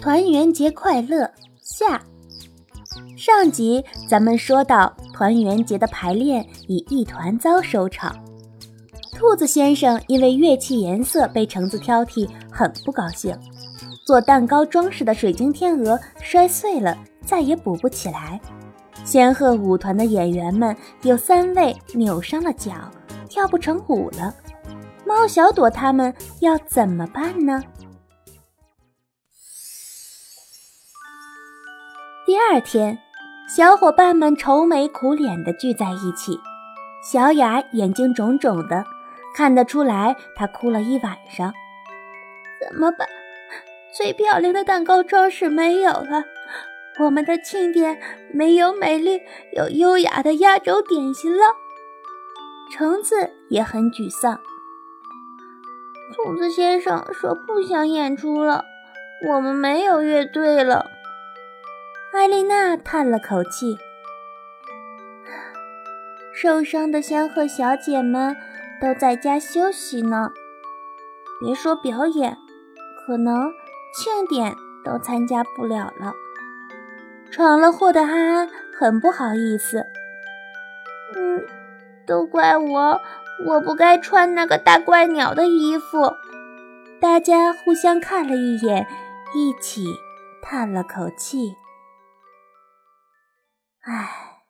团圆节快乐下。上集咱们说到，团圆节的排练以一团糟收场。兔子先生因为乐器颜色被橙子挑剔，很不高兴。做蛋糕装饰的水晶天鹅摔碎了，再也补不起来。仙鹤舞团的演员们有三位扭伤了脚，跳不成舞了。猫小朵他们要怎么办呢？第二天，小伙伴们愁眉苦脸地聚在一起。小雅眼睛肿肿的，看得出来她哭了一晚上。怎么办？最漂亮的蛋糕装饰没有了，我们的庆典没有美丽又优雅的压轴点心了。橙子也很沮丧。兔子先生说不想演出了，我们没有乐队了。艾丽娜叹了口气，受伤的仙鹤小姐们都在家休息呢。别说表演，可能庆典都参加不了了。闯了祸的安安很不好意思。嗯，都怪我。我不该穿那个大怪鸟的衣服。大家互相看了一眼，一起叹了口气。唉。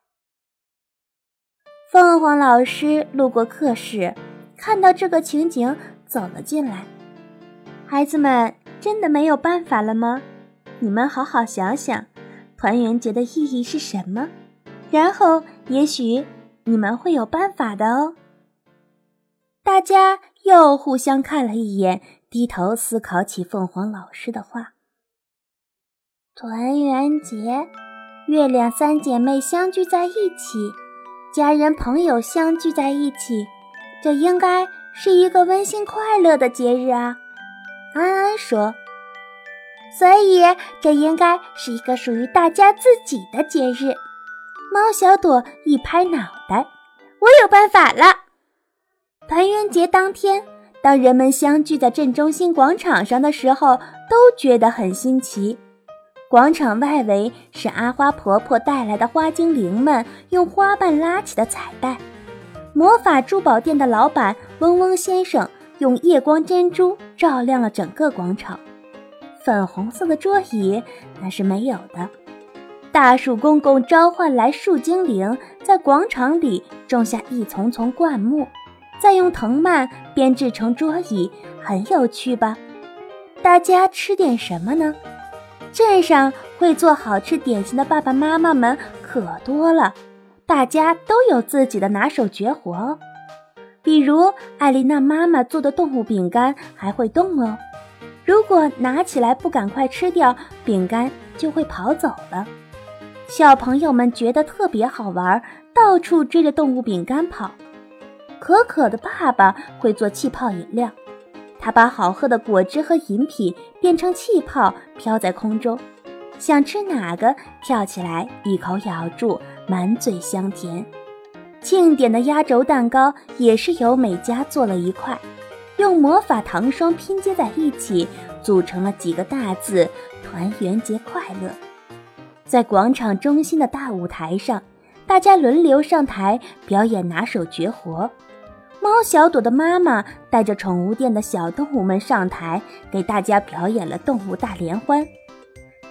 凤凰老师路过课室，看到这个情景，走了进来。孩子们，真的没有办法了吗？你们好好想想，团圆节的意义是什么？然后，也许你们会有办法的哦。大家又互相看了一眼，低头思考起凤凰老师的话。团圆节，月亮三姐妹相聚在一起，家人朋友相聚在一起，这应该是一个温馨快乐的节日啊！安安说：“所以这应该是一个属于大家自己的节日。”猫小朵一拍脑袋：“我有办法了！”团圆节当天，当人们相聚在镇中心广场上的时候，都觉得很新奇。广场外围是阿花婆婆带来的花精灵们用花瓣拉起的彩带，魔法珠宝店的老板嗡嗡先生用夜光珍珠照亮了整个广场。粉红色的桌椅那是没有的。大树公公召唤来树精灵，在广场里种下一丛丛灌木。再用藤蔓编制成桌椅，很有趣吧？大家吃点什么呢？镇上会做好吃点心的爸爸妈妈们可多了，大家都有自己的拿手绝活哦。比如艾丽娜妈妈做的动物饼干还会动哦，如果拿起来不赶快吃掉，饼干就会跑走了。小朋友们觉得特别好玩，到处追着动物饼干跑。可可的爸爸会做气泡饮料，他把好喝的果汁和饮品变成气泡，飘在空中。想吃哪个，跳起来一口咬住，满嘴香甜。庆典的压轴蛋糕也是由美嘉做了一块，用魔法糖霜拼接在一起，组成了几个大字：“团圆节快乐”。在广场中心的大舞台上，大家轮流上台表演拿手绝活。猫小朵的妈妈带着宠物店的小动物们上台，给大家表演了动物大联欢。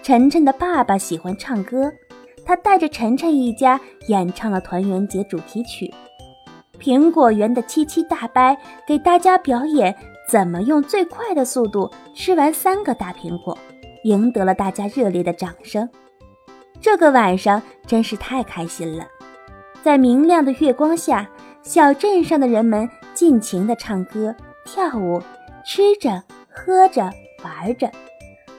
晨晨的爸爸喜欢唱歌，他带着晨晨一家演唱了团圆节主题曲。苹果园的七七大伯给大家表演怎么用最快的速度吃完三个大苹果，赢得了大家热烈的掌声。这个晚上真是太开心了，在明亮的月光下。小镇上的人们尽情地唱歌、跳舞，吃着、喝着、玩着，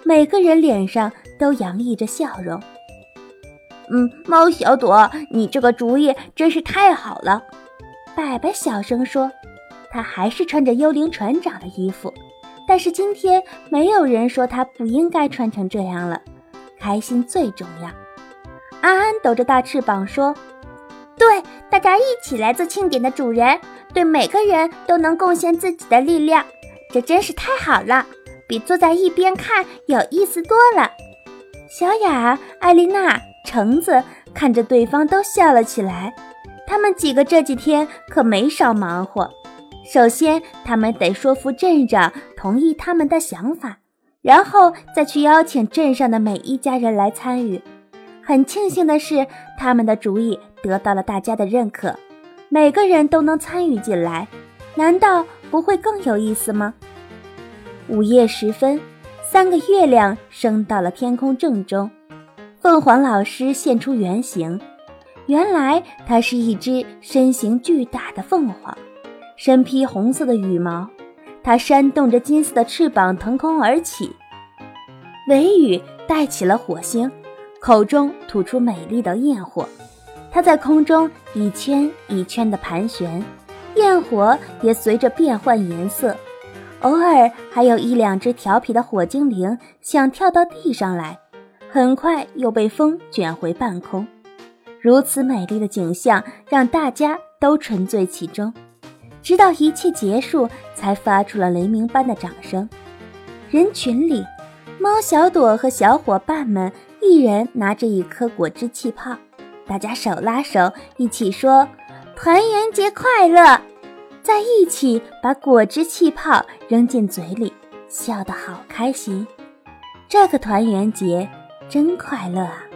每个人脸上都洋溢着笑容。嗯，猫小朵，你这个主意真是太好了。白白小声说：“他还是穿着幽灵船长的衣服，但是今天没有人说他不应该穿成这样了。开心最重要。”安安抖着大翅膀说。对，大家一起来做庆典的主人，对每个人都能贡献自己的力量，这真是太好了！比坐在一边看有意思多了。小雅、艾丽娜、橙子看着对方都笑了起来。他们几个这几天可没少忙活。首先，他们得说服镇长同意他们的想法，然后再去邀请镇上的每一家人来参与。很庆幸的是，他们的主意得到了大家的认可，每个人都能参与进来，难道不会更有意思吗？午夜时分，三个月亮升到了天空正中，凤凰老师现出原形。原来它是一只身形巨大的凤凰，身披红色的羽毛，它扇动着金色的翅膀腾空而起。尾羽带起了火星，口中吐出美丽的焰火，它在空中一圈一圈地盘旋，焰火也随着变换颜色。偶尔还有一两只调皮的火精灵想跳到地上来，很快又被风卷回半空。如此美丽的景象让大家都沉醉其中，直到一切结束，才发出了雷鸣般的掌声。人群里，猫小朵和小伙伴们一人拿着一颗果汁气泡，大家手拉手一起说：“团圆节快乐！”在一起把果汁气泡扔进嘴里，笑得好开心。这个团圆节真快乐啊！